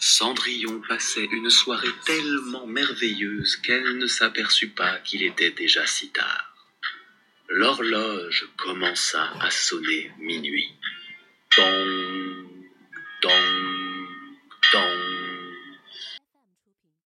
Cendrillon passait une soirée tellement merveilleuse qu'elle ne s'aperçut pas qu'il était déjà si tard. L'horloge commença à sonner minuit.